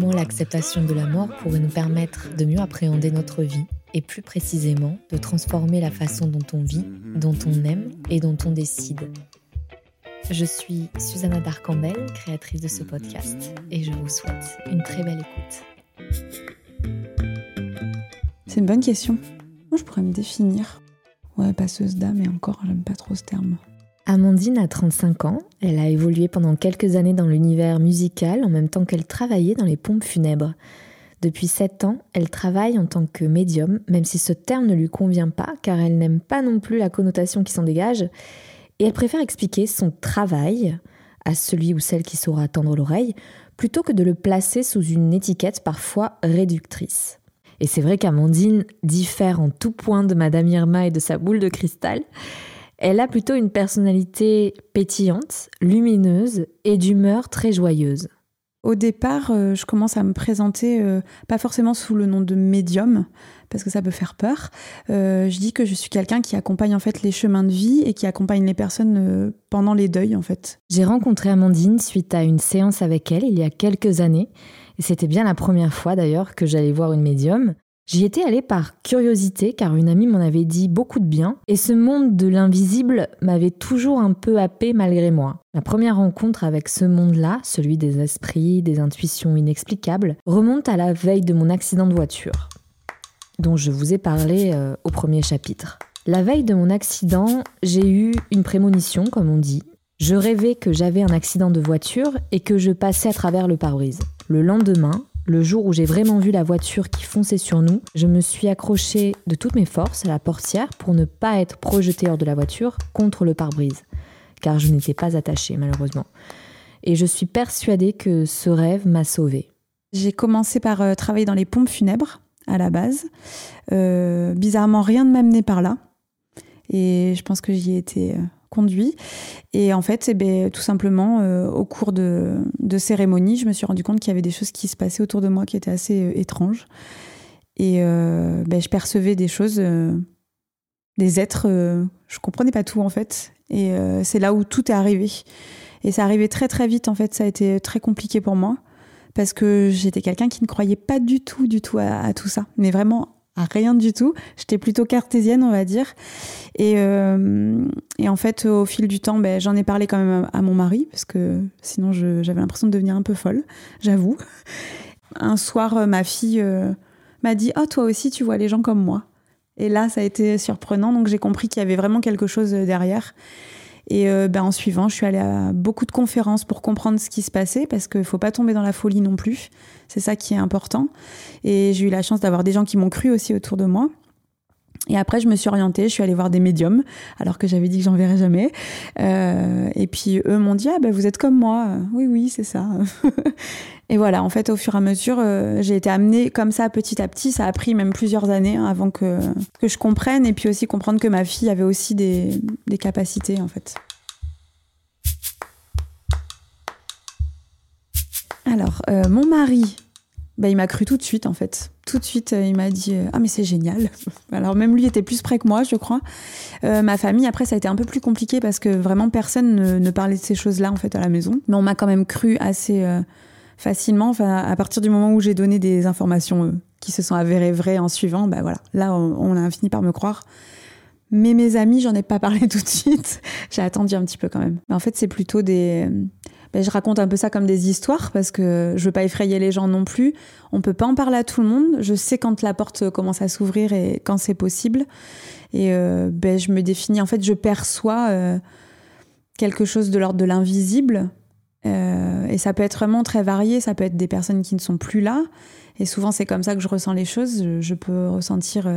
Comment l'acceptation de la mort pourrait nous permettre de mieux appréhender notre vie et plus précisément de transformer la façon dont on vit, dont on aime et dont on décide. Je suis Susanna Darcambel, créatrice de ce podcast, et je vous souhaite une très belle écoute. C'est une bonne question. Moi, je pourrais me définir. Ouais, passeuse d'âme, et encore, j'aime pas trop ce terme. Amandine a 35 ans. Elle a évolué pendant quelques années dans l'univers musical en même temps qu'elle travaillait dans les pompes funèbres. Depuis 7 ans, elle travaille en tant que médium, même si ce terme ne lui convient pas, car elle n'aime pas non plus la connotation qui s'en dégage, et elle préfère expliquer son travail à celui ou celle qui saura tendre l'oreille, plutôt que de le placer sous une étiquette parfois réductrice. Et c'est vrai qu'Amandine diffère en tout point de Madame Irma et de sa boule de cristal. Elle a plutôt une personnalité pétillante, lumineuse et d'humeur très joyeuse. Au départ, euh, je commence à me présenter, euh, pas forcément sous le nom de médium, parce que ça peut faire peur. Euh, je dis que je suis quelqu'un qui accompagne en fait les chemins de vie et qui accompagne les personnes pendant les deuils en fait. J'ai rencontré Amandine suite à une séance avec elle il y a quelques années, et c'était bien la première fois d'ailleurs que j'allais voir une médium. J'y étais allée par curiosité car une amie m'en avait dit beaucoup de bien et ce monde de l'invisible m'avait toujours un peu happé malgré moi. Ma première rencontre avec ce monde-là, celui des esprits, des intuitions inexplicables, remonte à la veille de mon accident de voiture, dont je vous ai parlé euh, au premier chapitre. La veille de mon accident, j'ai eu une prémonition, comme on dit. Je rêvais que j'avais un accident de voiture et que je passais à travers le pare-brise. Le lendemain, le jour où j'ai vraiment vu la voiture qui fonçait sur nous, je me suis accrochée de toutes mes forces à la portière pour ne pas être projetée hors de la voiture contre le pare-brise, car je n'étais pas attachée malheureusement. Et je suis persuadée que ce rêve m'a sauvée. J'ai commencé par euh, travailler dans les pompes funèbres à la base. Euh, bizarrement, rien ne m'amenait par là. Et je pense que j'y ai été euh, conduit. Et en fait, eh ben, tout simplement, euh, au cours de, de cérémonies, je me suis rendu compte qu'il y avait des choses qui se passaient autour de moi qui étaient assez euh, étranges. Et euh, ben, je percevais des choses, des êtres, je comprenais pas tout en fait. Et c'est là où tout est arrivé. Et ça arrivait très très vite en fait, ça a été très compliqué pour moi. Parce que j'étais quelqu'un qui ne croyait pas du tout, du tout à, à tout ça. Mais vraiment rien du tout. J'étais plutôt cartésienne, on va dire. Et, euh, en fait, au fil du temps, ben, j'en ai parlé quand même à, mon mari, parce que sinon j'avais l'impression de devenir un peu folle, j'avoue. Un soir, euh, ma fille euh, m'a dit Oh, toi aussi, tu vois les gens comme moi. Et là, ça a été surprenant. Donc, j'ai compris qu'il y avait vraiment quelque chose derrière. Et ben, en suivant, je suis allée à beaucoup de conférences pour comprendre ce qui se passait, parce qu'il ne faut pas tomber dans la folie non plus. C'est ça qui est important. Et j'ai eu la chance d'avoir des gens qui m'ont cru aussi autour de moi. Et après, je me suis orientée, je suis allée voir des médiums, alors que j'avais dit que j'en verrais jamais. Euh, et puis eux m'ont dit ah ben vous êtes comme moi. Oui oui c'est ça. et voilà, en fait au fur et à mesure, euh, j'ai été amenée comme ça petit à petit. Ça a pris même plusieurs années hein, avant que que je comprenne et puis aussi comprendre que ma fille avait aussi des, des capacités en fait. Alors, euh, mon mari, bah, il m'a cru tout de suite, en fait. Tout de suite, euh, il m'a dit euh, Ah, mais c'est génial. Alors, même lui était plus près que moi, je crois. ma famille, après, ça a été un peu plus compliqué parce que vraiment personne ne, parlait de ces choses-là, en fait, à la maison. Mais on m'a quand même cru assez facilement. Enfin, à partir du moment où j'ai donné des informations qui se sont avérées vraies en suivant, bah voilà, là, on, a fini par me croire. Mais mes amis, j'en ai pas parlé tout de suite. j'ai attendu un petit peu quand même. Mais en fait, c'est plutôt des je raconte un peu ça comme des histoires parce que je veux pas effrayer les gens non plus. On peut pas en parler à tout le monde. Je sais quand la porte commence à s'ouvrir et quand c'est possible. Et euh, ben, je me définis, en fait, je perçois euh, quelque chose de l'ordre de l'invisible. Euh, et ça peut être vraiment très varié. Ça peut être des personnes qui ne sont plus là. Et souvent, c'est comme ça que je ressens les choses. Je peux ressentir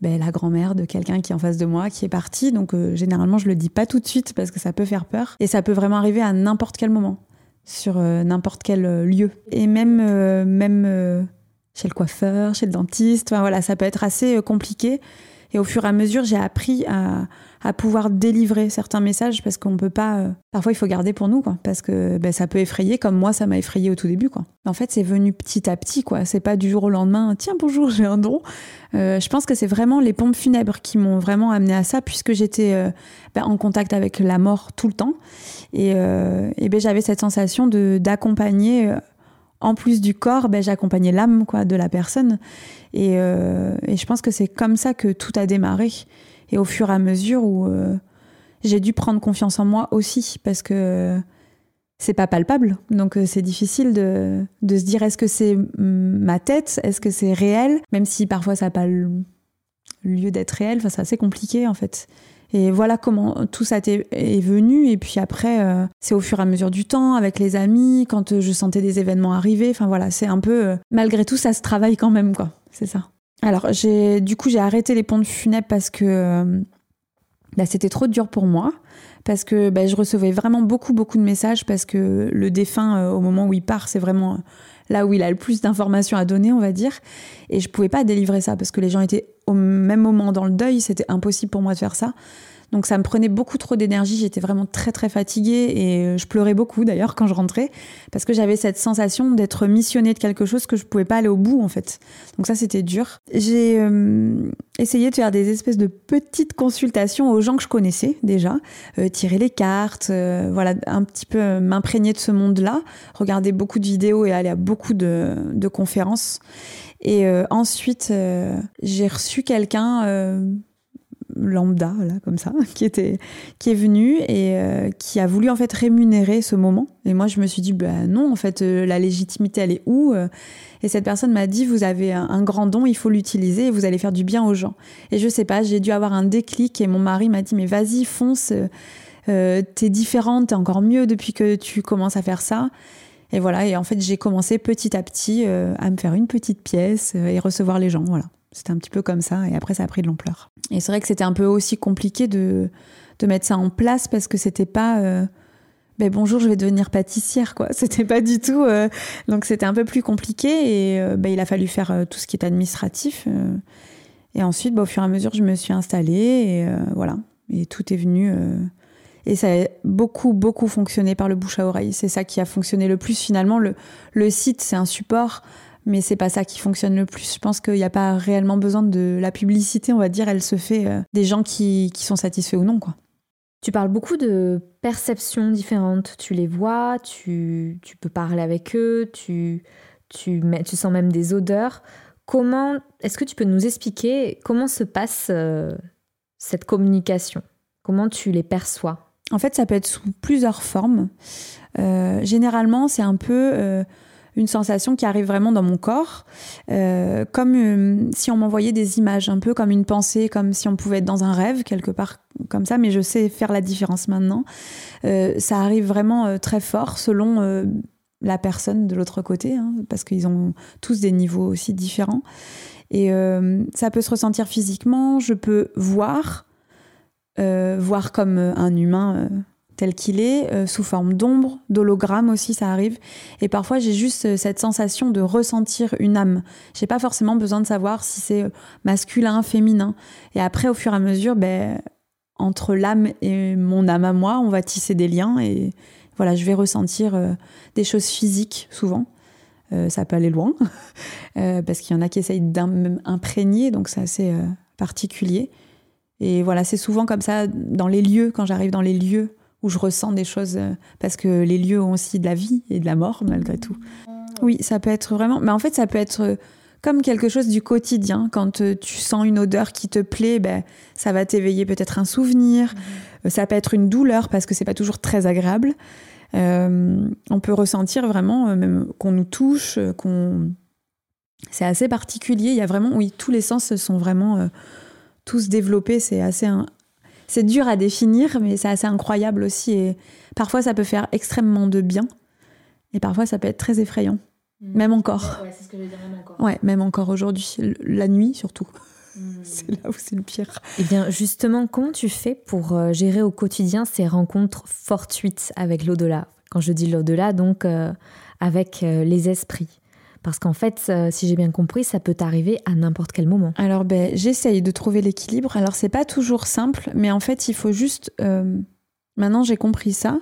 ben, la grand-mère de quelqu'un qui est en face de moi, qui est parti. Donc euh, généralement, je le dis pas tout de suite parce que ça peut faire peur. Et ça peut vraiment arriver à n'importe quel moment, sur euh, n'importe quel euh, lieu. Et même, même chez le coiffeur, chez le dentiste, enfin, voilà, ça peut être assez compliqué. Et au fur et à mesure, j'ai appris à, pouvoir délivrer certains messages parce qu'on peut pas. Euh, parfois, il faut garder pour nous, quoi, parce que ben, ça peut effrayer, comme moi, ça m'a effrayé au tout début, quoi. En fait, c'est venu petit à petit, quoi. C'est pas du jour au lendemain. Tiens, bonjour, j'ai un don. Euh, je pense que c'est vraiment les pompes funèbres qui m'ont vraiment amené à ça, puisque j'étais euh, ben, en contact avec la mort tout le temps, et, et ben, j'avais cette sensation de d'accompagner en plus du corps, ben, j'accompagnais l'âme quoi de la personne. Et, et je pense que c'est comme ça que tout a démarré. Et au fur et à mesure où euh, j'ai dû prendre confiance en moi aussi, parce que c'est pas palpable. Donc euh, c'est difficile de, de, se dire est-ce que c'est ma tête, est-ce que c'est réel, même si parfois ça n'a pas lieu d'être réel. Enfin, c'est assez compliqué en fait. Et voilà comment tout ça est venu. Et puis après, euh, c'est au fur et à mesure du temps, avec les amis, quand je sentais des événements arriver. Enfin voilà, c'est un peu. malgré tout, ça se travaille quand même, quoi. C'est ça. Alors, j'ai, du coup, j'ai arrêté les pompes funèbres parce que euh, bah, c'était trop dur pour moi. Parce que bah, je recevais vraiment beaucoup, beaucoup de messages. Parce que le défunt, euh, au moment où il part, c'est vraiment là où il a le plus d'informations à donner, on va dire. Et je pouvais pas délivrer ça parce que les gens étaient au même moment dans le deuil. C'était impossible pour moi de faire ça. Donc ça me prenait beaucoup trop d'énergie, j'étais vraiment très très fatiguée et euh, je pleurais beaucoup d'ailleurs quand je rentrais parce que j'avais cette sensation d'être missionnée de quelque chose que je pouvais pas aller au bout en fait. Donc ça c'était dur. J'ai euh, essayé de faire des espèces de petites consultations aux gens que je connaissais déjà, euh, tirer les cartes, voilà un petit peu m'imprégner de ce monde-là, regarder beaucoup de vidéos et aller à beaucoup de, de conférences. Et ensuite j'ai reçu quelqu'un lambda, là, comme ça, qui, était, qui est venu et euh, qui a voulu en fait rémunérer ce moment. Et moi, je me suis dit, ben non, en fait, euh, la légitimité, elle est où euh? Et cette personne m'a dit, vous avez un, grand don, il faut l'utiliser et vous allez faire du bien aux gens. Et je sais pas, j'ai dû avoir un déclic et mon mari m'a dit, mais vas-y, fonce, t'es différente, t'es encore mieux depuis que tu commences à faire ça. Et voilà, et en fait, j'ai commencé petit à petit à me faire une petite pièce et recevoir les gens, voilà. C'était un petit peu comme ça, et après ça a pris de l'ampleur. Et c'est vrai que c'était un peu aussi compliqué de, de mettre ça en place parce que c'était pas euh, ben bonjour, je vais devenir pâtissière, quoi. C'était pas du tout. Euh, donc c'était un peu plus compliqué et euh, ben, il a fallu faire tout ce qui est administratif. et ensuite, ben, au fur et à mesure, je me suis installée et voilà. Et tout est venu. et ça a beaucoup, beaucoup fonctionné par le bouche à oreille. C'est ça qui a fonctionné le plus finalement. Le, le site, c'est un support mais c'est pas ça qui fonctionne le plus. Je pense qu'il n'y a pas réellement besoin de la publicité, on va dire, elle se fait euh, des gens qui, qui, sont satisfaits ou non, quoi. Tu parles beaucoup de perceptions différentes. Tu les vois, tu, tu peux parler avec eux, tu, tu, tu sens même des odeurs. Comment est-ce que tu peux nous expliquer comment se passe euh, cette communication? Comment tu les perçois? En fait, ça peut être sous plusieurs formes. Euh, généralement, c'est un peu une sensation qui arrive vraiment dans mon corps, euh, comme euh, si on m'envoyait des images, un peu comme une pensée, comme si on pouvait être dans un rêve quelque part comme ça, mais je sais faire la différence maintenant. Euh, ça arrive vraiment très fort selon la personne de l'autre côté, hein, parce qu'ils ont tous des niveaux aussi différents. Et ça peut se ressentir physiquement, je peux voir, voir comme un humain tel qu'il est, euh, sous forme d'ombre, d'hologramme aussi, ça arrive. Et parfois, j'ai juste euh, cette sensation de ressentir une âme. J'ai pas forcément besoin de savoir si c'est euh, masculin, féminin. Et après, au fur et à mesure, ben, entre l'âme et mon âme à moi, on va tisser des liens et voilà, je vais ressentir des choses physiques souvent. ça peut aller loin parce qu'il y en a qui essayent d'imprégner, donc c'est assez particulier. Et voilà, c'est souvent comme ça dans les lieux, quand j'arrive dans les lieux où je ressens des choses, euh, parce que les lieux ont aussi de la vie et de la mort, malgré tout. Oui, ça peut être vraiment. Mais en fait, ça peut être euh, comme quelque chose du quotidien. Quand euh, tu sens une odeur qui te plaît, ben, ça va t'éveiller peut-être un souvenir. Mhm. Ça peut être une douleur parce que c'est pas toujours très agréable. on peut ressentir vraiment, même qu'on nous touche, qu'on. C'est assez particulier. Il y a vraiment, oui, tous les sens sont vraiment tous développés. C'est assez c'est dur à définir, mais c'est assez incroyable aussi. Et parfois, ça peut faire extrêmement de bien. Et parfois, ça peut être très effrayant. Mm. Même encore. Ouais, c'est ce que je veux dire, même encore. Ouais, même encore aujourd'hui. La nuit, surtout. c'est là où c'est le pire. Eh bien, justement, comment tu fais pour euh, gérer au quotidien ces rencontres fortuites avec l'au-delà? Quand je dis l'au-delà, donc euh, avec euh, les esprits. Parce qu'en fait, si j'ai bien compris, ça peut arriver à n'importe quel moment. Alors, ben, j'essaye de trouver l'équilibre. Alors, c'est pas toujours simple, mais en fait, il faut juste. maintenant, j'ai compris ça.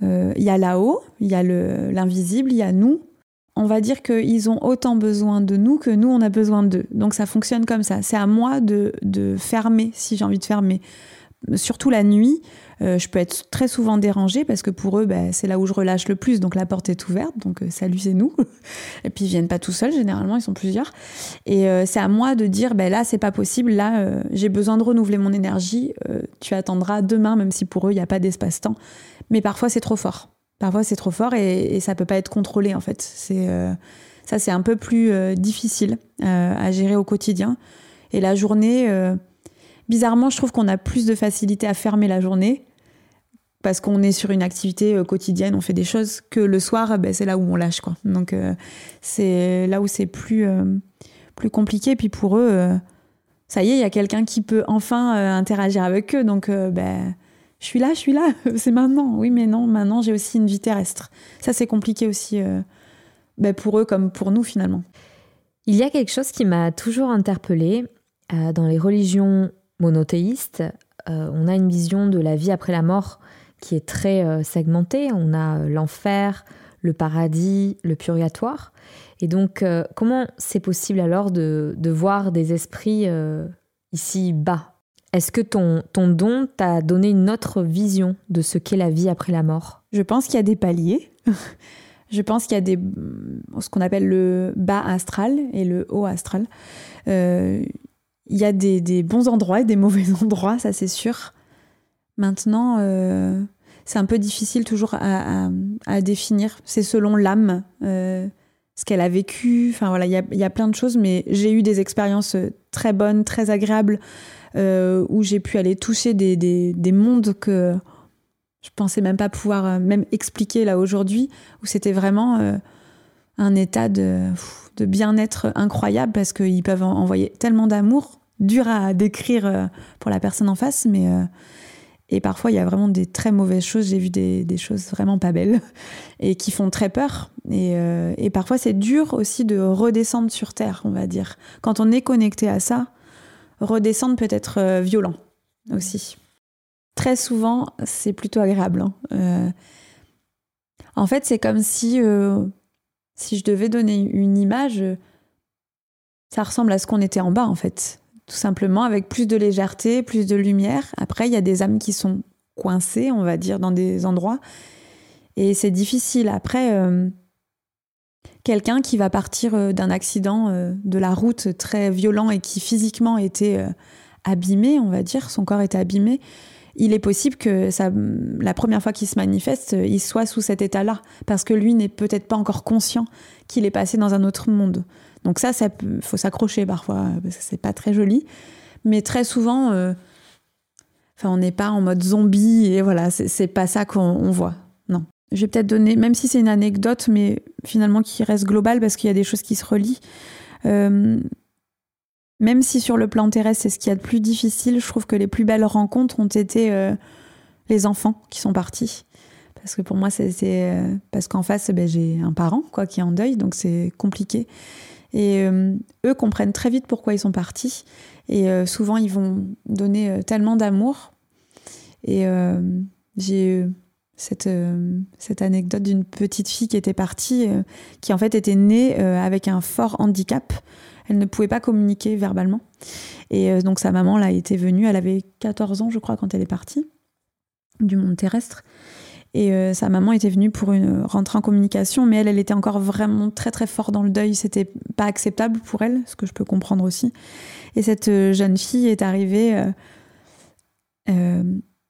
Il y a là-haut, il y a l'invisible, il y a nous, on va dire qu'ils ont autant besoin de nous que nous, on a besoin d'eux. Donc ça fonctionne comme ça. C'est à moi de, fermer si j'ai envie de fermer. Surtout la nuit, euh, je peux être très souvent dérangée parce que pour eux, bah, c'est là où je relâche le plus. Donc la porte est ouverte. Donc euh, salut, c'est nous. Et puis ils viennent pas tout seuls, généralement, ils sont plusieurs. Et euh, c'est à moi de dire, ben là, c'est pas possible. Là, j'ai besoin de renouveler mon énergie. tu attendras demain, même si pour eux, il n'y a pas d'espace-temps. Mais parfois, c'est trop fort. Parfois, c'est trop fort et, et, ça peut pas être contrôlé en fait. Euh, ça, c'est un peu plus euh, difficile euh, à gérer au quotidien. Et la journée, bizarrement, je trouve qu'on a plus de facilité à fermer la journée parce qu'on est sur une activité quotidienne, on fait des choses que le soir, ben, c'est là où on lâche quoi. Donc c'est là où c'est plus plus compliqué. Puis pour eux, ça y est, il y a quelqu'un qui peut enfin interagir avec eux. Donc ben je suis là, je suis là, c'est maintenant. Oui, mais non, maintenant j'ai aussi une vie terrestre. Ça, c'est compliqué aussi euh, ben, pour eux comme pour nous finalement. Il y a quelque chose qui m'a toujours interpellée. Euh, dans les religions monothéistes, euh, on a une vision de la vie après la mort qui est très segmentée. On a l'enfer, le paradis, le purgatoire. Et donc, comment c'est possible alors de, voir des esprits ici bas? Est-ce que ton, ton don t'a donné une autre vision de ce qu'est la vie après la mort? Je pense qu'il y a des paliers. Je pense qu'il y a des, ce qu'on appelle le bas astral et le haut astral. Euh, il y a des, bons endroits et des mauvais endroits, ça c'est sûr. Maintenant, euh, c'est un peu difficile toujours à, définir. C'est selon l'âme, euh, ce qu'elle a vécu. Enfin voilà, il y a, y a, plein de choses, mais j'ai eu des expériences très bonnes, très agréables euh, où j'ai pu aller toucher des, des, mondes que je pensais même pas pouvoir même expliquer là aujourd'hui, où c'était vraiment un état de, de bien-être incroyable parce qu'ils peuvent envoyer tellement d'amour, dur à décrire pour la personne en face, mais et parfois il y a vraiment des très mauvaises choses. J'ai vu des, des, choses vraiment pas belles et qui font très peur. Et, et parfois c'est dur aussi de redescendre sur terre, on va dire. Quand on est connecté à ça, redescendre peut être euh, violent aussi. Très souvent, c'est plutôt agréable. Hein. Euh, en fait, c'est comme si, euh, si je devais donner une image, ça ressemble à ce qu'on était en bas, en fait. Tout simplement, avec plus de légèreté, plus de lumière. Après, il y a des âmes qui sont coincées, on va dire, dans des endroits. Et c'est difficile. Après, quelqu'un qui va partir euh, d'un accident euh, de la route très violent et qui physiquement était euh, abîmé, on va dire, son corps était abîmé, il est possible que ça, la première fois qu'il se manifeste, il soit sous cet état-là, parce que lui n'est peut-être pas encore conscient qu'il est passé dans un autre monde. Donc ça, ça faut s'accrocher parfois, parce que c'est pas très joli. Mais très souvent, enfin, on n'est pas en mode zombie, et voilà, c'est pas ça qu'on voit. Non. Je vais peut-être donner, même si c'est une anecdote, mais finalement qui reste globale parce qu'il y a des choses qui se relient. Euh, même si sur le plan terrestre, c'est ce qu'il y a de plus difficile, je trouve que les plus belles rencontres ont été euh, les enfants qui sont partis. Parce que pour moi, c'est euh, parce qu'en face, ben, j'ai un parent quoi qui est en deuil, donc c'est compliqué. Et eux comprennent très vite pourquoi ils sont partis. Et souvent, ils vont donner tellement d'amour. Et j'ai cette, euh, cette anecdote d'une petite fille qui était partie, euh, qui en fait était née euh, avec un fort handicap. Elle ne pouvait pas communiquer verbalement. Et donc sa maman là était venue, elle avait 14 ans je crois quand elle est partie du monde terrestre. Et sa maman était venue pour une rentrée en communication, mais elle, elle était encore vraiment très très fort dans le deuil. C'était pas acceptable pour elle, ce que je peux comprendre aussi. Et cette jeune fille est arrivée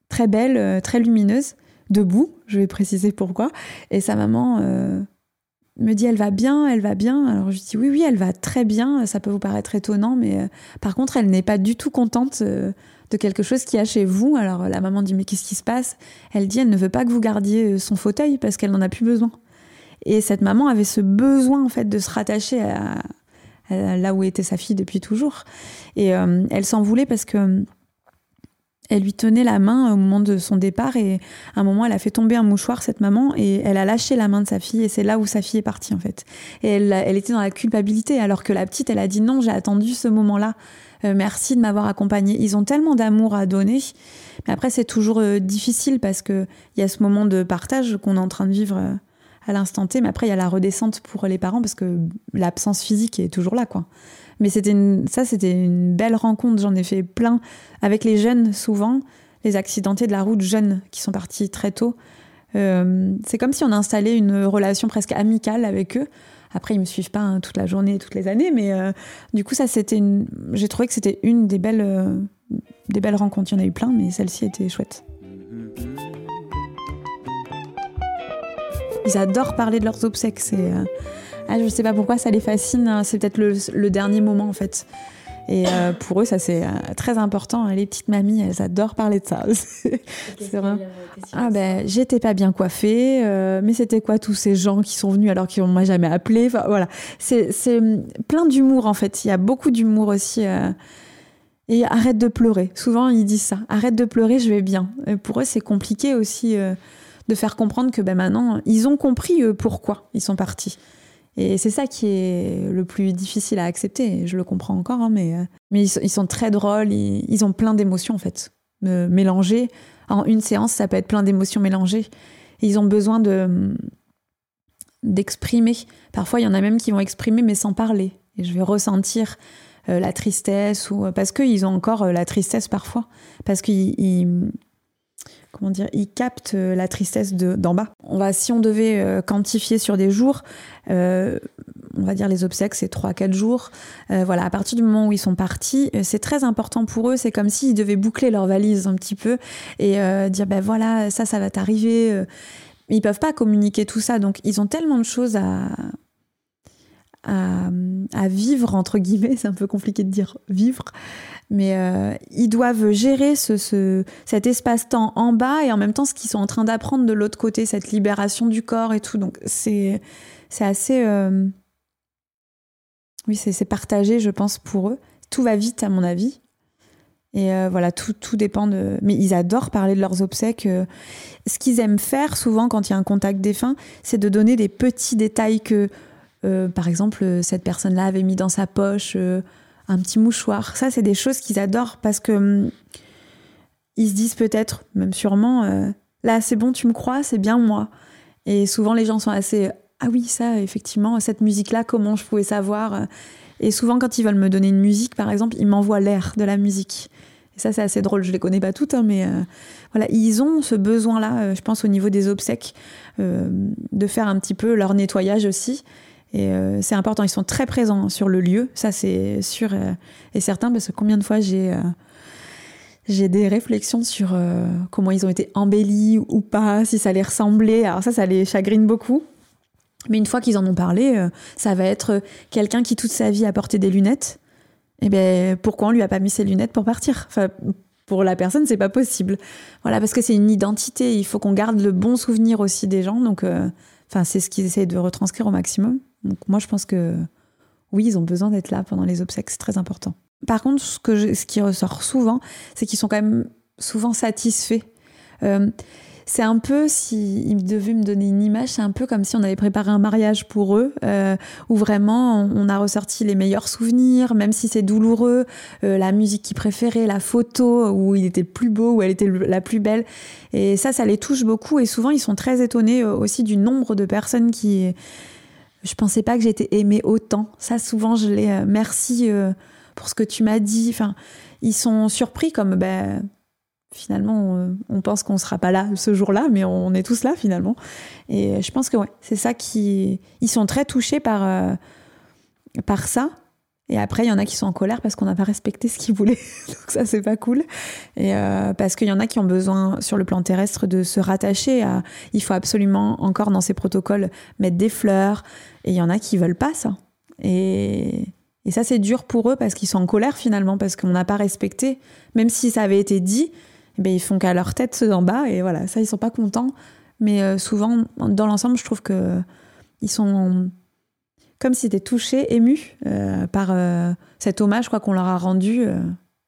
très belle, très lumineuse, debout, je vais préciser pourquoi. Et sa maman euh, me dit elle va bien, elle va bien. Alors je dis oui, oui, elle va très bien. Ça peut vous paraître étonnant, mais euh, par contre, elle n'est pas du tout contente euh, de quelque chose qu'il y a chez vous. Alors la maman dit mais qu'est-ce qui se passe? Elle dit elle ne veut pas que vous gardiez son fauteuil parce qu'elle n'en a plus besoin. Et cette maman avait ce besoin en fait de se rattacher à, là où était sa fille depuis toujours. Et elle s'en voulait parce que elle lui tenait la main au moment de son départ et à un moment elle a fait tomber un mouchoir cette maman et elle a lâché la main de sa fille et c'est là où sa fille est partie en fait. Et elle, était dans la culpabilité alors que la petite elle a dit non j'ai attendu ce moment-là. Euh, merci de m'avoir accompagnée. Ils ont tellement d'amour à donner. Mais après c'est toujours euh, difficile parce que il y a ce moment de partage qu'on est en train de vivre euh, à l'instant T mais après il y a la redescente pour les parents parce que l'absence physique est toujours là quoi. Mais c'était ça, c'était une belle rencontre. J'en ai fait plein avec les jeunes, souvent, les accidentés de la route jeunes qui sont partis très tôt. Euh, c'est comme si on installait une relation presque amicale avec eux. Après, ils me suivent pas hein, toute la journée, toutes les années, mais euh, du coup, ça, c'était une... J'ai trouvé que c'était une des belles, euh, des belles rencontres. Il y en a eu plein, mais celle-ci était chouette. Ils adorent parler de leurs obsèques. C'est ah, je sais pas pourquoi ça les fascine. Hein. C'est peut-être le, dernier moment en fait. Et euh, pour eux, ça c'est euh, très important. Les petites mamies, elles adorent parler de ça. c'est vrai. Ah ben, j'étais pas bien coiffée, euh, mais c'était quoi tous ces gens qui sont venus alors qu'ils m'ont jamais appelé. Enfin, voilà, c'est hum, plein d'humour en fait. Il y a beaucoup d'humour aussi. Et arrête de pleurer. Souvent ils disent ça. Arrête de pleurer, je vais bien. Et pour eux, c'est compliqué aussi de faire comprendre que ben maintenant ils ont compris pourquoi ils sont partis. Et c'est ça qui est le plus difficile à accepter. Je le comprends encore, hein, mais, euh, mais ils, sont très drôles, ils, ont plein d'émotions en fait. mélangées. En une séance, ça peut être plein d'émotions mélangées. Ils ont besoin de d'exprimer. Parfois, il y en a même qui vont exprimer mais sans parler. Et je vais ressentir euh, la tristesse ou parce qu'ils ont encore euh, la tristesse parfois, parce qu'ils comment dire, ils captent euh, la tristesse d'en bas. On va, si on devait euh, quantifier sur des jours, euh, on va dire les obsèques, c'est 3-4 jours. voilà, à partir du moment où ils sont partis, c'est très important pour eux. C'est comme s'ils devaient boucler leur valise un petit peu et dire ben voilà, ça, ça va t'arriver. Ils peuvent pas communiquer tout ça, donc ils ont tellement de choses à, à, vivre, entre guillemets, c'est un peu compliqué de dire vivre, mais euh, ils doivent gérer ce, cet espace-temps en bas et en même temps ce qu'ils sont en train d'apprendre de l'autre côté, cette libération du corps et tout. Donc c'est assez... Euh, oui, c'est partagé, je pense, pour eux. Tout va vite, à mon avis. Et euh, voilà, tout, tout dépend de. Mais ils adorent parler de leurs obsèques. Ce qu'ils aiment faire souvent quand il y a un contact défunt, c'est de donner des petits détails que par exemple, cette personne-là avait mis dans sa poche un petit mouchoir. Ça, c'est des choses qu'ils adorent parce que hum, ils se disent peut-être, même sûrement, euh, là, c'est bon, tu me crois, c'est bien moi. Et souvent, les gens sont assez, ah oui, ça, effectivement, cette musique-là, comment je pouvais savoir Et souvent, quand ils veulent me donner une musique, par exemple, ils m'envoient l'air de la musique. Et ça, c'est assez drôle. Je les connais pas toutes, hein, mais voilà, ils ont ce besoin-là, je pense, au niveau des obsèques, de faire un petit peu leur nettoyage aussi. Et euh, c'est important, ils sont très présents sur le lieu, ça c'est sûr euh, et certain, parce que combien de fois j'ai euh, des réflexions sur comment ils ont été embellis ou pas, si ça les ressemblait. Alors ça, ça les chagrine beaucoup. Mais une fois qu'ils en ont parlé, ça va être quelqu'un qui toute sa vie a porté des lunettes. Et eh ben pourquoi on lui a pas mis ses lunettes pour partir? Enfin, pour la personne, c'est pas possible. Voilà, parce que c'est une identité. Il faut qu'on garde le bon souvenir aussi des gens. Donc, enfin, c'est ce qu'ils essayent de retranscrire au maximum. Donc moi, je pense que oui, ils ont besoin d'être là pendant les obsèques, c'est très important. Par contre, ce, qui ressort souvent, c'est qu'ils sont quand même souvent satisfaits. Euh, c'est un peu, s'ils devaient me donner une image, c'est un peu comme si on avait préparé un mariage pour eux, euh, où vraiment on a ressorti les meilleurs souvenirs, même si c'est douloureux, euh, la musique qu'ils préféraient, la photo où il était le plus beau, où elle était la plus belle. Et ça, ça les touche beaucoup. Et souvent, ils sont très étonnés aussi du nombre de personnes qui je pensais pas que j'étais aimée autant. Ça, souvent, je les euh, merci euh, pour ce que tu m'as dit. Enfin, ils sont surpris comme ben finalement on, pense qu'on sera pas là ce jour-là, mais on est tous là finalement. Et je pense que ouais, c'est ça qui ils sont très touchés par euh, par ça. Et après, il y en a qui sont en colère parce qu'on n'a pas respecté ce qu'ils voulaient. Donc ça, c'est pas cool. Et parce qu'il y en a qui ont besoin, sur le plan terrestre, de se rattacher. Il faut absolument, encore dans ces protocoles, mettre des fleurs, et il y en a qui veulent pas ça. Et, ça, c'est dur pour eux parce qu'ils sont en colère finalement, parce qu'on n'a pas respecté. Même si ça avait été dit, eh ben, ils font qu'à leur tête ceux d'en bas. Et voilà, ça, ils sont pas contents. Mais euh, souvent, dans l'ensemble, je trouve que ils sont comme si étaient touchés, émus euh, par euh, cet hommage quoi qu'on leur a rendu. euh.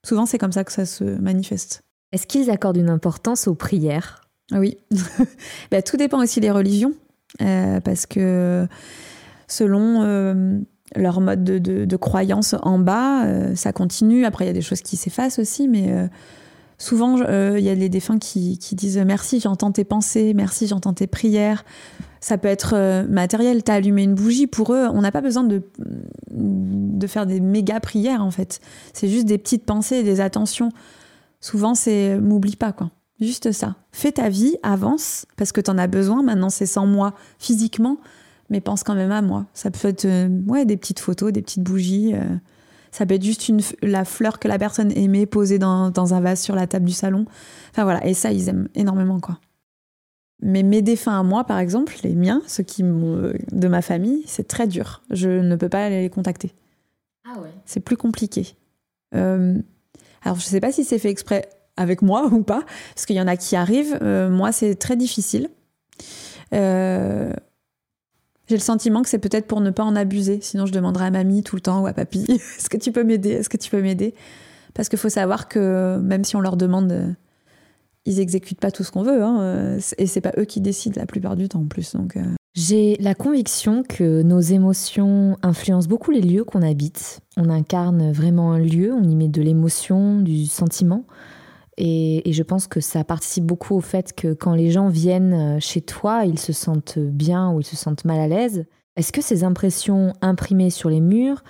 souvent, c'est comme ça que ça se manifeste. Est-ce qu'ils accordent une importance aux prières? Oui. Bah, tout dépend aussi des religions, parce que selon leur mode de, de- de croyance en bas, ça continue. Après, il y a des choses qui s'effacent aussi, mais souvent, euh, il y a les défunts qui, qui disent merci, j'entends tes pensées, merci, j'entends tes prières. Ça peut être euh, matériel, t'as allumé une bougie. Pour eux, on n'a pas besoin de, de faire des méga prières, en fait. C'est juste des petites pensées des attentions. Souvent, c'est m'oublie pas, quoi. Juste ça. Fais ta vie, avance, parce que t'en as besoin. Maintenant, c'est sans moi physiquement, mais pense quand même à moi. Ça peut être euh, ouais, des petites photos, des petites bougies. euh, ça peut être juste la fleur que la personne aimait posée dans, dans un vase sur la table du salon. Enfin voilà, et ça, ils aiment énormément, quoi. Mais mes défunts à moi, par exemple, les miens, ceux qui m'ont- de ma famille, c'est très dur. Je ne peux pas aller les contacter. Ah ouais. C'est plus compliqué. Euh, alors, je sais pas si c'est fait exprès avec moi ou pas, parce qu'il y en a qui arrivent. Euh, moi, c'est très difficile. Euh, J'ai le sentiment que c'est peut-être pour ne pas en abuser. Sinon, je demanderai à mamie tout le temps ou à papy Est-ce que tu peux m'aider Est-ce que tu peux m'aider? Parce qu'il faut savoir que même si on leur demande, euh, ils exécutent pas tout ce qu'on veut. Hein, euh, et c'est pas eux qui décident la plupart du temps en plus. Euh, J'ai la conviction que nos émotions influencent beaucoup les lieux qu'on habite. On incarne vraiment un lieu, on y met de l'émotion, du sentiment. Et, et je pense que ça participe beaucoup au fait que quand les gens viennent chez toi, ils se sentent bien ou ils se sentent mal à l'aise. Est-ce que ces impressions imprimées sur les murs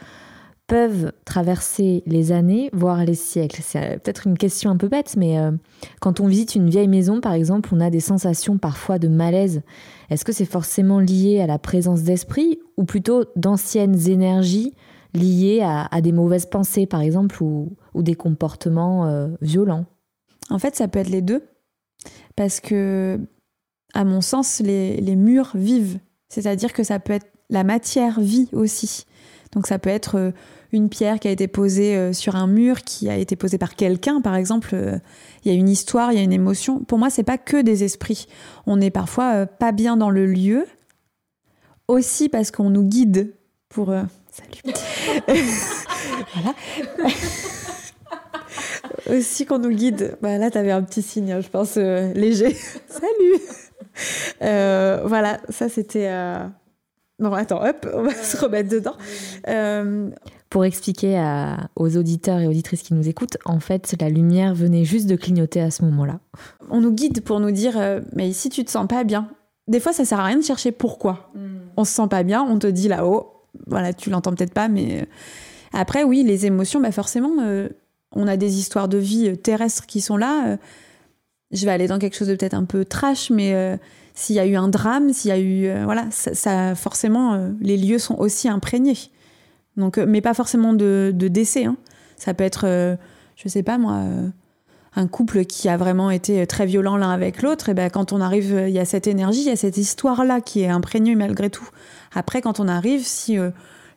peuvent traverser les années, voire les siècles C'est peut-être une question un peu bête, mais euh, quand on visite une vieille maison, par exemple, on a des sensations parfois de malaise. Est-ce que c'est forcément lié à la présence d'esprit ou plutôt d'anciennes énergies liées à, des mauvaises pensées, par exemple, ou, des comportements euh, violents? En fait, ça peut être les deux. Parce que, à mon sens, les, les murs vivent. C'est-à-dire que ça peut être la matière vit aussi. Donc ça peut être euh, une pierre qui a été posée euh, sur un mur, qui a été posée par quelqu'un, par exemple. euh, Il y a une histoire, il y a une émotion. Pour moi, c'est pas que des esprits. On est parfois euh, pas bien dans le lieu, aussi parce qu'on nous guide pour. Salut. voilà. aussi qu'on nous guide. Bah, là, t'avais un petit signe, hein, je pense, léger. Salut. Voilà, ça c'était. Bon, attends, hop, on va se remettre dedans. Pour expliquer à- aux auditeurs et auditrices qui nous écoutent, en fait, la lumière venait juste de clignoter à ce moment-là. on nous guide pour nous dire, euh, mais si tu te sens pas bien, des fois ça sert à rien de chercher pourquoi. On se sent pas bien, on te dit là-haut, voilà, tu l'entends peut-être pas, mais euh, après oui, les émotions, bah forcément, euh, on a des histoires de vie terrestres qui sont là. euh, je vais aller dans quelque chose de peut-être un peu trash, mais euh, s'il y a eu un drame, s'il y a eu, voilà, ça, ça- forcément, les lieux sont aussi imprégnés. Donc, euh, mais pas forcément de, de décès. hein. Ça peut être, euh, je sais pas moi. euh, un couple qui a vraiment été très violent l'un avec l'autre, et ben quand on arrive, il y a cette énergie, il y a cette histoire-là qui est imprégnée malgré tout. Après, quand on arrive, si euh,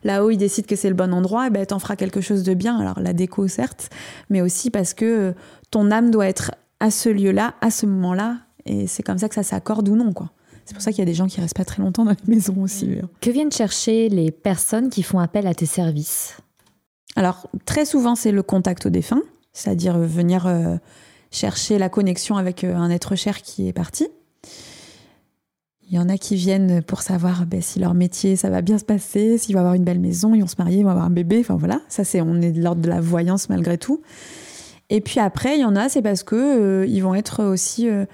là-haut il décide que c'est le bon endroit, et ben t'en feras quelque chose de bien. Alors la déco certes, mais aussi parce que euh, ton âme doit être à ce lieu-là, à ce moment-là, et c'est comme ça que ça s'accorde ou non, quoi. C'est pour ça qu'il y a des gens qui restent pas très longtemps dans les maisons aussi. hein. Que viennent chercher les personnes qui font appel à tes services? Alors, très souvent, c'est le contact au défunt, c'est-à-dire venir euh, chercher la connexion avec euh, un être cher qui est parti. Il y en a qui viennent pour savoir ben, si leur métier, ça va bien se passer, s'ils vont avoir une belle maison, ils vont se marier, ils vont avoir un bébé. Enfin voilà, ça c'est on est de l'ordre de la voyance malgré tout. Et puis après, il y en a, c'est parce que euh, ils vont être aussi euh,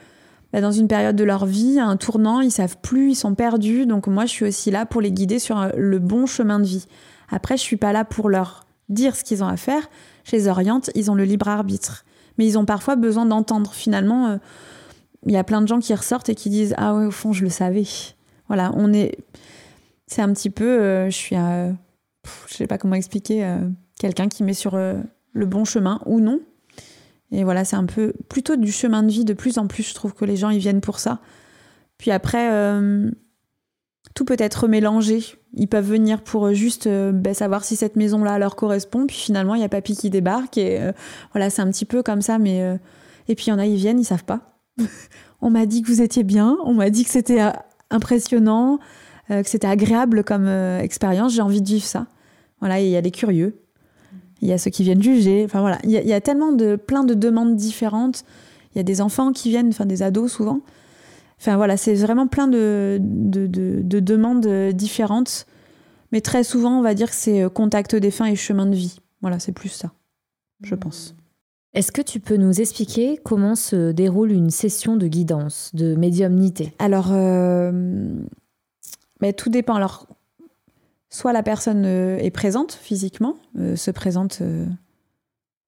dans une période de leur vie, un tournant, ils savent plus, ils sont perdus. Donc moi, je suis aussi là pour les guider sur euh, le bon chemin de vie. Après, je suis pas là pour leur dire ce qu'ils ont à faire. Je les oriente, ils ont le libre arbitre. Mais ils ont parfois besoin d'entendre. Finalement, euh, il y a plein de gens qui ressortent et qui disent Ah ouais, au fond, je le savais. Voilà, on est. C'est un petit peu. euh, je suis. je sais pas comment expliquer. Quelqu'un qui met sur le bon chemin ou non. Et voilà, c'est un peu plutôt du chemin de vie de plus en plus. Je trouve que les gens, ils viennent pour ça. Puis après, euh, tout peut être mélangé. Ils peuvent venir pour juste euh, ben, savoir si cette maison-là leur correspond. Puis finalement, il y a papy qui débarque. Et euh, voilà, c'est un petit peu comme ça. Mais euh, Et puis il y en a, ils viennent, ils savent pas. on m'a dit que vous étiez bien. On m'a dit que c'était euh, impressionnant. que c'était agréable comme expérience, j'ai envie de vivre ça. Voilà, il y a les curieux, il y a ceux qui viennent juger. Enfin voilà, il y, a, tellement de plein de demandes différentes. Il y a des enfants qui viennent, enfin des ados souvent. Enfin voilà, c'est vraiment plein de, de, de, demandes différentes. Mais très souvent, on va dire que c'est euh, contact défunt et chemin de vie. Voilà, c'est plus ça, je mmh. pense. Est-ce que tu peux nous expliquer comment se déroule une session de guidance, de médiumnité? Alors, euh, mais tout dépend. Alors, soit la personne euh, est présente physiquement, se présente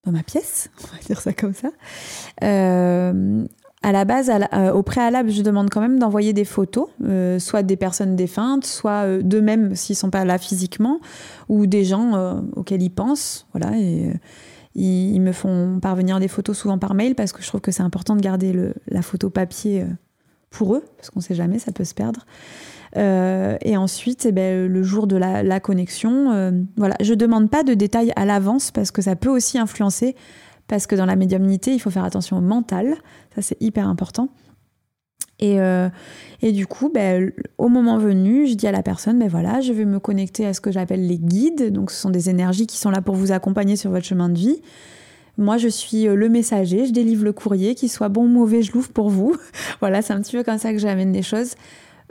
dans ma pièce, on va dire ça comme ça à la base, euh, au préalable, je demande quand même d'envoyer des photos, euh, soit des personnes défuntes, soit euh, d'eux-mêmes s'ils sont pas là physiquement, ou des gens auxquels ils pensent. Voilà, ils, me font parvenir des photos souvent par mail parce que je trouve que c'est important de garder la photo papier pour eux, parce qu'on ne sait jamais, ça peut se perdre. Et ensuite, eh ben, le jour de la, connexion, voilà, je demande pas de détails à l'avance parce que ça peut aussi influencer parce que dans la médiumnité, il faut faire attention au mental, ça c'est hyper important. Et, euh, du coup, ben, au moment venu, je dis à la personne, ben voilà, je vais me connecter à ce que j'appelle les guides. Donc, ce sont des énergies qui sont là pour vous accompagner sur votre chemin de vie. Moi, je suis euh, le messager, je délivre le courrier, qu'il soit bon ou mauvais, je l'ouvre pour vous. voilà, c'est un petit peu comme ça que j'amène des choses.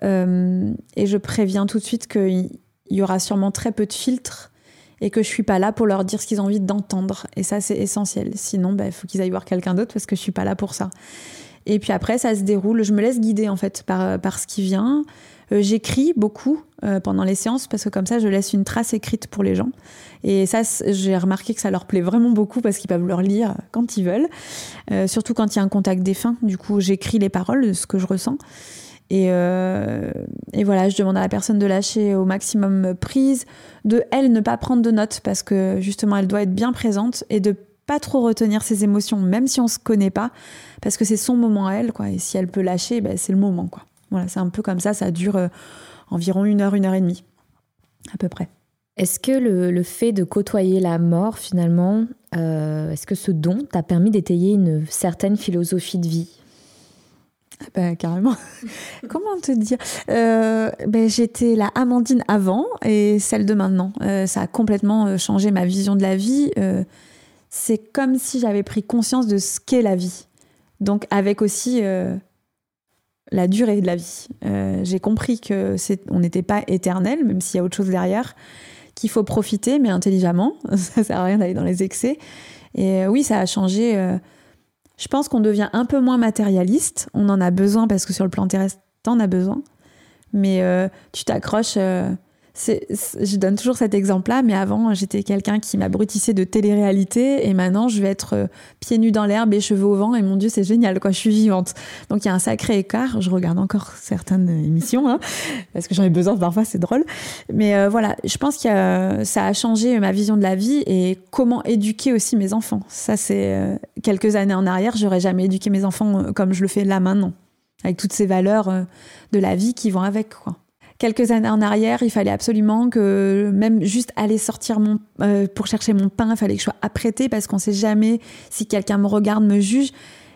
Euh, et je préviens tout de suite qu'il y aura sûrement très peu de filtres et que je suis pas là pour leur dire ce qu'ils ont envie d'entendre. Et ça, c'est essentiel. Sinon, il bah, faut qu'ils aillent voir quelqu'un d'autre parce que je suis pas là pour ça. Et puis après, ça se déroule. Je me laisse guider en fait par, par ce qui vient. Euh, j'écris beaucoup euh, pendant les séances parce que comme ça, je laisse une trace écrite pour les gens. Et ça, j'ai remarqué que ça leur plaît vraiment beaucoup parce qu'ils peuvent le relire quand ils veulent. Euh, surtout quand il y a un contact défunt. Du coup, j'écris les paroles ce que je ressens. Et, euh, et, voilà, je demande à la personne de lâcher au maximum prise, de elle ne pas prendre de notes parce que justement elle doit être bien présente et de pas trop retenir ses émotions, même si on se connaît pas, parce que c'est son moment à elle, quoi. Et si elle peut lâcher, ben, c'est le moment, quoi. Voilà, c'est un peu comme ça, ça dure euh, environ une heure, une heure et demie, à peu près. Est-ce que le, le, fait de côtoyer la mort, finalement, euh, est-ce que ce don t'a permis d'étayer une certaine philosophie de vie? bah, carrément. Comment te dire? Euh, ben, J'étais la Amandine avant et celle de maintenant. Euh, ça a complètement euh, changé ma vision de la vie. c'est comme si j'avais pris conscience de ce qu'est la vie. Donc avec aussi la durée de la vie. J'ai compris que on n'était pas éternel, même s'il y a autre chose derrière, qu'il faut profiter, mais intelligemment. ça sert à rien d'aller dans les excès. Et oui, ça a changé je pense qu'on devient un peu moins matérialiste. On en a besoin parce que sur le plan terrestre, t'en as besoin. Mais euh, tu t'accroches euh, je donne toujours cet exemple-là, mais avant, j'étais quelqu'un qui m'abrutissait de télé-réalité et maintenant, je vais être euh, pieds nus dans l'herbe et cheveux au vent et mon Dieu, c'est génial, quoi, je suis vivante. Donc, il y a un sacré écart. Je regarde encore certaines émissions, hein, parce que j'en ai besoin parfois, c'est drôle. Mais euh, voilà, je pense que ça a changé ma vision de la vie et comment éduquer aussi mes enfants. Ça, c'est euh, quelques années en arrière, j'aurais jamais éduqué mes enfants comme je le fais là maintenant, avec toutes ces valeurs de la vie qui vont avec, quoi quelques années en arrière, il fallait absolument que même juste aller sortir mon, euh, pour chercher mon pain, il fallait que je sois apprêtée parce qu'on sait jamais si quelqu'un me regarde, me juge.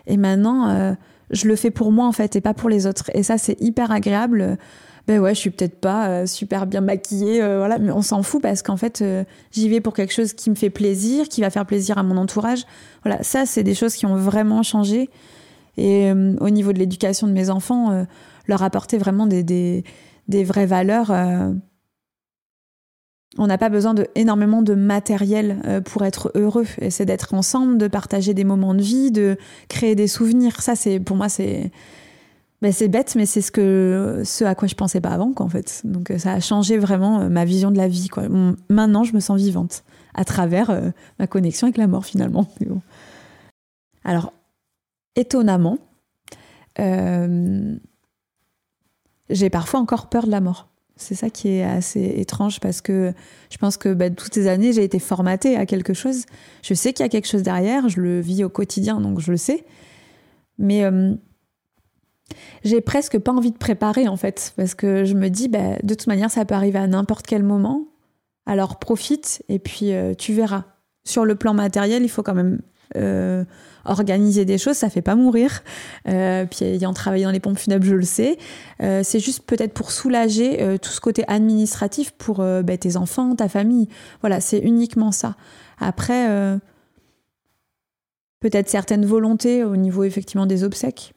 Et maintenant, euh, je le fais pour moi en fait et pas pour les autres. Et ça, c'est hyper agréable. Ben ouais, je suis peut-être pas euh, super bien maquillée, voilà, mais on s'en fout parce qu'en fait, j'y vais pour quelque chose qui me fait plaisir, qui va faire plaisir à mon entourage. Voilà, ça, c'est des choses qui ont vraiment changé. Et au niveau de l'éducation de mes enfants, leur apporter vraiment des, des des vraies valeurs. Euh, on n'a pas besoin de énormément de matériel euh, pour être heureux. C'est d'être ensemble, de partager des moments de vie, de créer des souvenirs. Ça, c'est pour moi, c'est ben, c'est bête, mais c'est ce que ce à quoi je pensais pas avant, quoi, fait. Donc euh, ça a changé vraiment ma vision de la vie. Quoi. Maintenant, je me sens vivante à travers ma connexion avec la mort, finalement. Alors, étonnamment, j'ai parfois encore peur de la mort. C'est ça qui est assez étrange parce que je pense que bah, toutes ces années, j'ai été formatée à quelque chose. Je sais qu'il y a quelque chose derrière, je le vis au quotidien, donc je le sais. Mais euh, j'ai presque pas envie de préparer en fait, parce que je me dis, bah, de toute manière, ça peut arriver à n'importe quel moment. Alors profite et puis euh, tu verras. Sur le plan matériel, il faut quand même Euh, organiser des choses, ça fait pas mourir. Euh, puis ayant travaillé dans les pompes funèbres, je le sais. Euh, c'est juste peut-être pour soulager euh, tout ce côté administratif pour bah, tes enfants, ta famille. Voilà, c'est uniquement ça. Après, peut-être certaines volontés au niveau effectivement des obsèques.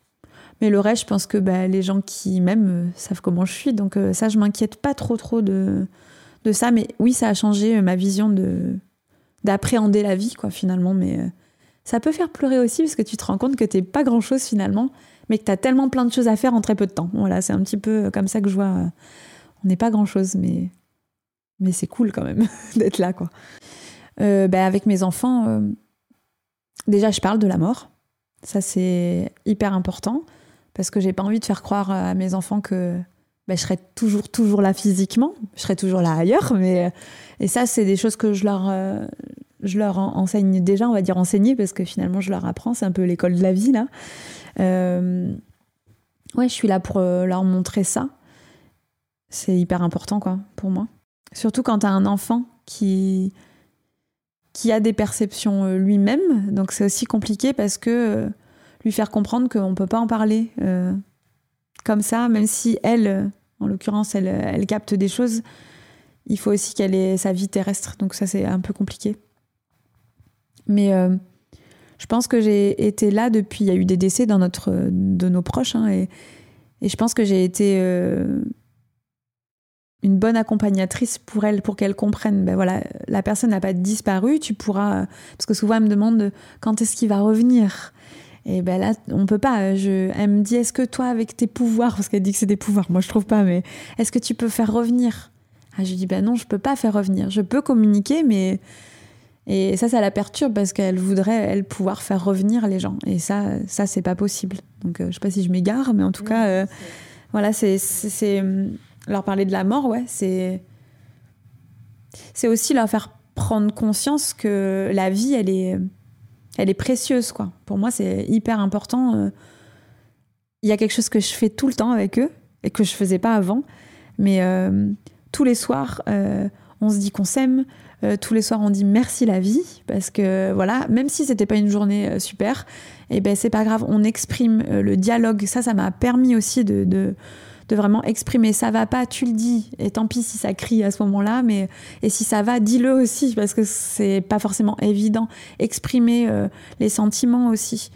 Mais le reste, je pense que bah, les gens qui m'aiment savent comment je suis. Donc ça, je m'inquiète pas trop trop de, de ça. Mais oui, ça a changé ma vision de d'appréhender la vie, quoi, finalement. Mais ça peut faire pleurer aussi parce que tu te rends compte que t'es pas grand chose finalement, mais que t'as tellement plein de choses à faire en très peu de temps. Voilà, c'est un petit peu comme ça que je vois. euh, on n'est pas grand chose, mais mais c'est cool quand même d'être là, quoi. Euh, bah, avec mes enfants, euh, déjà je parle de la mort. Ça c'est hyper important parce que j'ai pas envie de faire croire à mes enfants que bah, je serai toujours toujours là physiquement, je serai toujours là ailleurs, mais et ça c'est des choses que je leur euh, je leur en- enseigne déjà, on va dire enseigner parce que finalement je leur apprends, c'est un peu l'école de la vie là. Euh, ouais, je suis là pour euh, leur montrer ça. C'est hyper important quoi pour moi. Surtout quand tu as un enfant qui qui a des perceptions euh, lui-même, donc c'est aussi compliqué parce que lui faire comprendre qu'on peut pas en parler comme ça, même si elle, en l'occurrence, elle, elle capte des choses, il faut aussi qu'elle ait sa vie terrestre, donc ça c'est un peu compliqué. Mais euh, je pense que j'ai été là depuis, il y a eu des décès dans notre, de nos proches, hein, et, je pense que j'ai été euh, une bonne accompagnatrice pour elle, pour qu'elle comprenne. Ben voilà, la personne n'a pas disparu, tu pourras. Parce que souvent, elle me demande quand est-ce qu'il va revenir. Et ben là, on peut pas. Elle me dit est-ce que toi, avec tes pouvoirs, parce qu'elle dit que c'est des pouvoirs, moi je trouve pas, mais est-ce que tu peux faire revenir? Ah, Je lui dis ben non, je peux pas faire revenir. Je peux communiquer, mais. Et ça, ça la perturbe parce qu'elle voudrait, elle, pouvoir faire revenir les gens. Et ça, ça c'est pas possible. Donc, euh, je sais pas si je m'égare, mais en tout cas, euh, voilà, c'est. hum, leur parler de la mort, ouais, c'est. C'est aussi leur faire prendre conscience que la vie, elle est, elle est précieuse, quoi. Pour moi, c'est hyper important. euh. Il y a quelque chose que je fais tout le temps avec eux et que je faisais pas avant. Mais euh, tous les soirs, euh, on se dit qu'on s'aime. Euh, tous les soirs, on dit merci la vie parce que voilà, même si c'était pas une journée euh, super, et ben c'est pas grave. On exprime euh, le dialogue. Ça, ça m'a permis aussi de, de de vraiment exprimer ça va pas, tu le dis, et tant pis si ça crie à ce moment-là, mais et si ça va, dis-le aussi, parce que c'est pas forcément évident. Exprimer les sentiments aussi.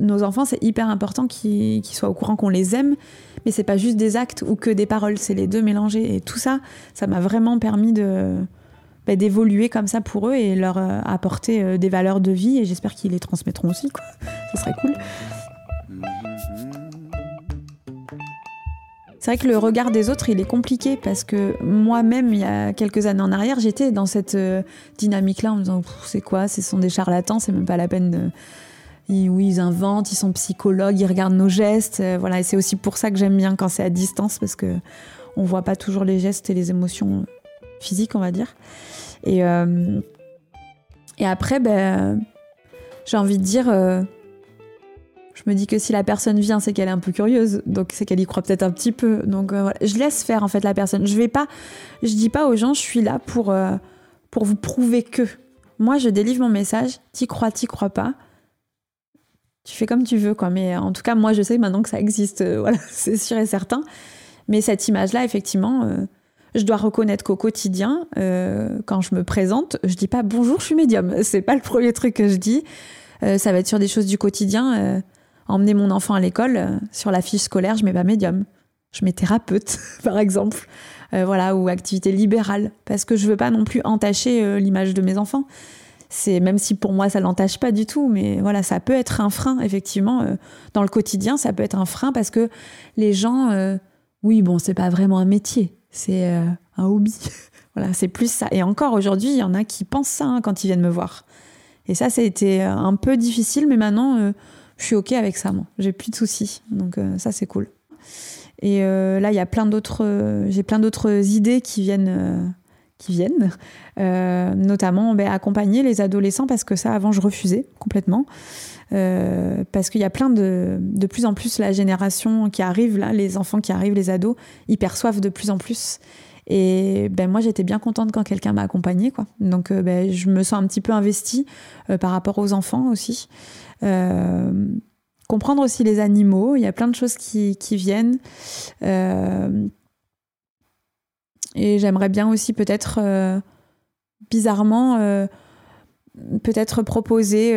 Nos enfants, c'est hyper important qu'ils soient au courant qu'on les aime, mais c'est pas juste des actes ou que des paroles, c'est les deux mélangés. Et tout ça, ça m'a vraiment permis de bah, d'évoluer comme ça pour eux et leur euh, apporter euh, des valeurs de vie, et j'espère qu'ils les transmettront aussi, quoi. Ce serait cool. C'est vrai que le regard des autres, il est compliqué parce que moi-même, il y a quelques années en arrière, j'étais dans cette euh, dynamique-là en me disant c'est quoi? Ce sont des charlatans, c'est même pas la peine de. Ils, ils inventent, ils sont psychologues, ils regardent nos gestes. euh, voilà, et c'est aussi pour ça que j'aime bien quand c'est à distance parce que on voit pas toujours les gestes et les émotions physiques, on va dire. Et, euh, et après, ben, j'ai envie de dire. euh, je me dis que si la personne vient, c'est qu'elle est un peu curieuse, donc c'est qu'elle y croit peut-être un petit peu. Donc voilà. je laisse faire en fait la personne. Je vais pas, je dis pas aux gens, je suis là pour pour vous prouver que. Moi, je délivre mon message. T'y crois, t'y crois pas. Tu fais comme tu veux, quoi. Mais en tout cas, moi, je sais maintenant que ça existe. euh, voilà, c'est sûr et certain. Mais cette image-là, effectivement, euh, je dois reconnaître qu'au quotidien, euh, quand je me présente, je dis pas bonjour, je suis médium. C'est pas le premier truc que je dis. Euh, ça va être sur des choses du quotidien. euh, emmener mon enfant à l'école, euh, sur la fiche scolaire, je mets pas médium. Je mets thérapeute, par exemple. Euh, voilà, ou activité libérale. Parce que je veux pas non plus entacher euh, l'image de mes enfants. C'est même si pour moi ça l'entache pas du tout, mais voilà, ça peut être un frein, effectivement. euh, dans le quotidien, ça peut être un frein parce que les gens, euh, oui, bon, c'est pas vraiment un métier, c'est euh, un hobby. voilà, c'est plus ça. Et encore aujourd'hui, il y en a qui pensent ça hein, quand ils viennent me voir. Et ça, ça a été un peu difficile, mais maintenant, je suis OK avec ça, moi. J'ai plus de soucis. Donc, ça, c'est cool. Et là, il y a plein d'autres, j'ai plein d'autres idées qui viennent, viennent. Euh, notamment, ben, accompagner les adolescents parce que ça, avant, je refusais complètement. Euh, parce qu'il y a plein de, de plus en plus la génération qui arrive là, les enfants qui arrivent, les ados, ils perçoivent de plus en plus. Et ben, moi, j'étais bien contente quand quelqu'un m'a accompagnée. Quoi. Donc, euh, ben, je me sens un petit peu investie par rapport aux enfants aussi. Comprendre aussi les animaux. Il y a plein de choses qui, qui viennent. Et j'aimerais bien aussi peut-être, bizarrement, peut-être proposer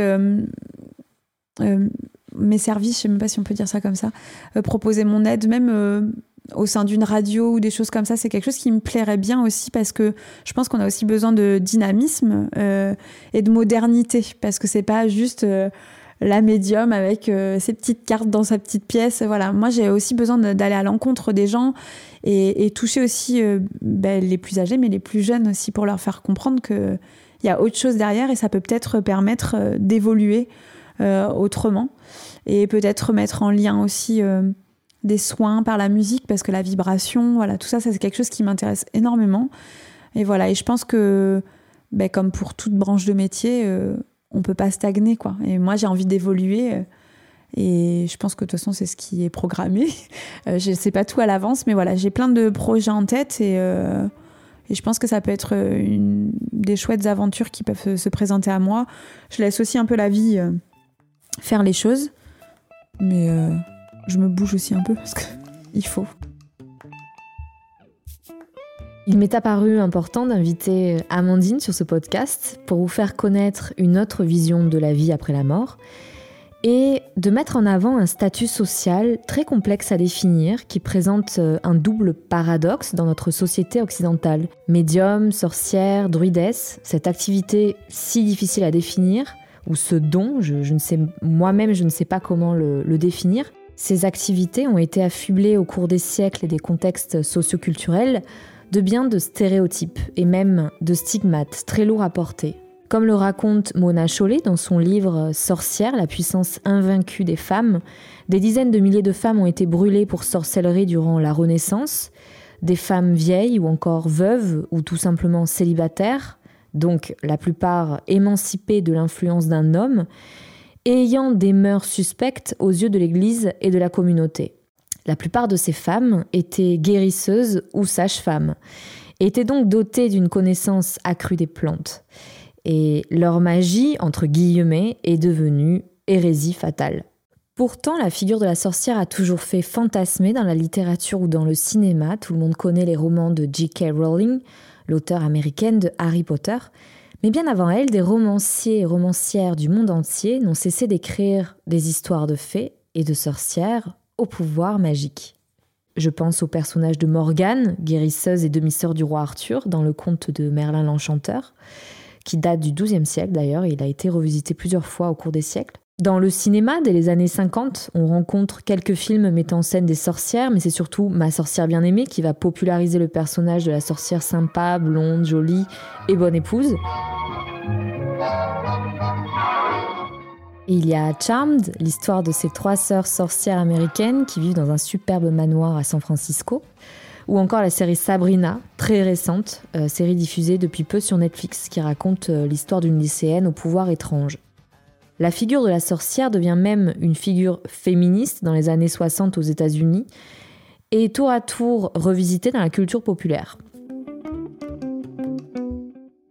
mes services, je sais même pas si on peut dire ça comme ça, proposer mon aide, même au sein d'une radio ou des choses comme ça, c'est quelque chose qui me plairait bien aussi parce que je pense qu'on a aussi besoin de dynamisme euh, et de modernité. Parce que c'est pas juste euh, la médium avec euh, ses petites cartes dans sa petite pièce. Voilà, moi j'ai aussi besoin d'aller à l'encontre des gens et, toucher aussi ben, les plus âgés mais les plus jeunes aussi pour leur faire comprendre que il y a autre chose derrière et ça peut peut-être permettre d'évoluer autrement et peut-être mettre en lien aussi des soins par la musique parce que la vibration, voilà, tout ça, ça c'est quelque chose qui m'intéresse énormément. Et voilà, et je pense que, ben, comme pour toute branche de métier, euh, on peut pas stagner, quoi. Et moi, j'ai envie d'évoluer. Euh, et je pense que de toute façon, c'est ce qui est programmé. Euh, je ne sais pas tout à l'avance, mais voilà, j'ai plein de projets en tête et, et je pense que ça peut être des chouettes aventures qui peuvent se présenter à moi. Je laisse aussi un peu la vie faire les choses. Mais je me bouge aussi un peu parce qu'il faut. Il m'est apparu important d'inviter Amandine sur ce podcast pour vous faire connaître une autre vision de la vie après la mort et de mettre en avant un statut social très complexe à définir qui présente un double paradoxe dans notre société occidentale. Médium, sorcière, druidesse, cette activité si difficile à définir, ou ce don, je, ne sais moi-même je ne sais pas comment le définir, ces activités ont été affublées au cours des siècles et des contextes socioculturels de bien de stéréotypes et même de stigmates très lourds à porter. Comme le raconte Mona Chollet dans son livre Sorcière, la puissance invaincue des femmes, des dizaines de milliers de femmes ont été brûlées pour sorcellerie durant la Renaissance, des femmes vieilles ou encore veuves ou tout simplement célibataires, donc la plupart émancipées de l'influence d'un homme, ayant des mœurs suspectes aux yeux de l'Église et de la communauté. La plupart de ces femmes étaient guérisseuses ou sages-femmes, étaient donc dotées d'une connaissance accrue des plantes. Et leur magie, entre guillemets, est devenue hérésie fatale. Pourtant, la figure de la sorcière a toujours fait fantasmer dans la littérature ou dans le cinéma. Tout le monde connaît les romans de J.K. Rowling, l'auteur américaine de Harry Potter, mais bien avant elle, des romanciers et romancières du monde entier n'ont cessé d'écrire des histoires de fées et de sorcières au pouvoir magique. Je pense au personnage de Morgane, guérisseuse et demi-sœur du roi Arthur, dans le conte de Merlin l'Enchanteur, qui date du XIIe siècle d'ailleurs, il a été revisité plusieurs fois au cours des siècles. Dans le cinéma, dès les années 50, on rencontre quelques films mettant en scène des sorcières, mais c'est surtout Ma sorcière bien-aimée qui va populariser le personnage de la sorcière sympa, blonde, jolie et bonne épouse. Il y a Charmed, l'histoire de ces trois sœurs sorcières américaines qui vivent dans un superbe manoir à San Francisco. Ou encore la série Sabrina, très récente, euh, série diffusée depuis peu sur Netflix, qui raconte euh, l'histoire d'une lycéenne au pouvoir étrange. La figure de la sorcière devient même une figure féministe dans les années 60 aux États-Unis et tour à tour revisitée dans la culture populaire.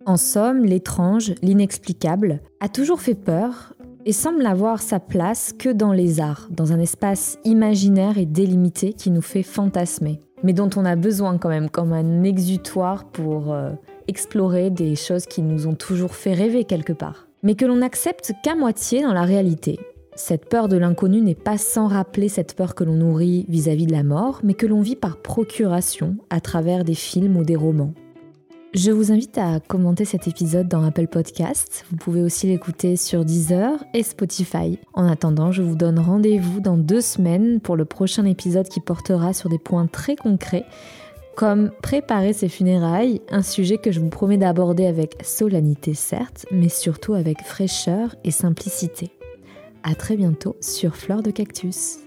En somme, l'étrange, l'inexplicable, a toujours fait peur et semble n'avoir sa place que dans les arts, dans un espace imaginaire et délimité qui nous fait fantasmer, mais dont on a besoin quand même comme un exutoire pour euh, explorer des choses qui nous ont toujours fait rêver quelque part, mais que l'on n'accepte qu'à moitié dans la réalité. Cette peur de l'inconnu n'est pas sans rappeler cette peur que l'on nourrit vis à -vis de la mort, mais que l'on vit par procuration à travers des films ou des romans. Je vous invite à commenter cet épisode dans Apple Podcast. Vous pouvez aussi l'écouter sur Deezer et Spotify. En attendant, je vous donne rendez-vous dans deux semaines pour le prochain épisode qui portera sur des points très concrets comme préparer ses funérailles, un sujet que je vous promets d'aborder avec solennité certes, mais surtout avec fraîcheur et simplicité. À très bientôt sur Fleur de Cactus.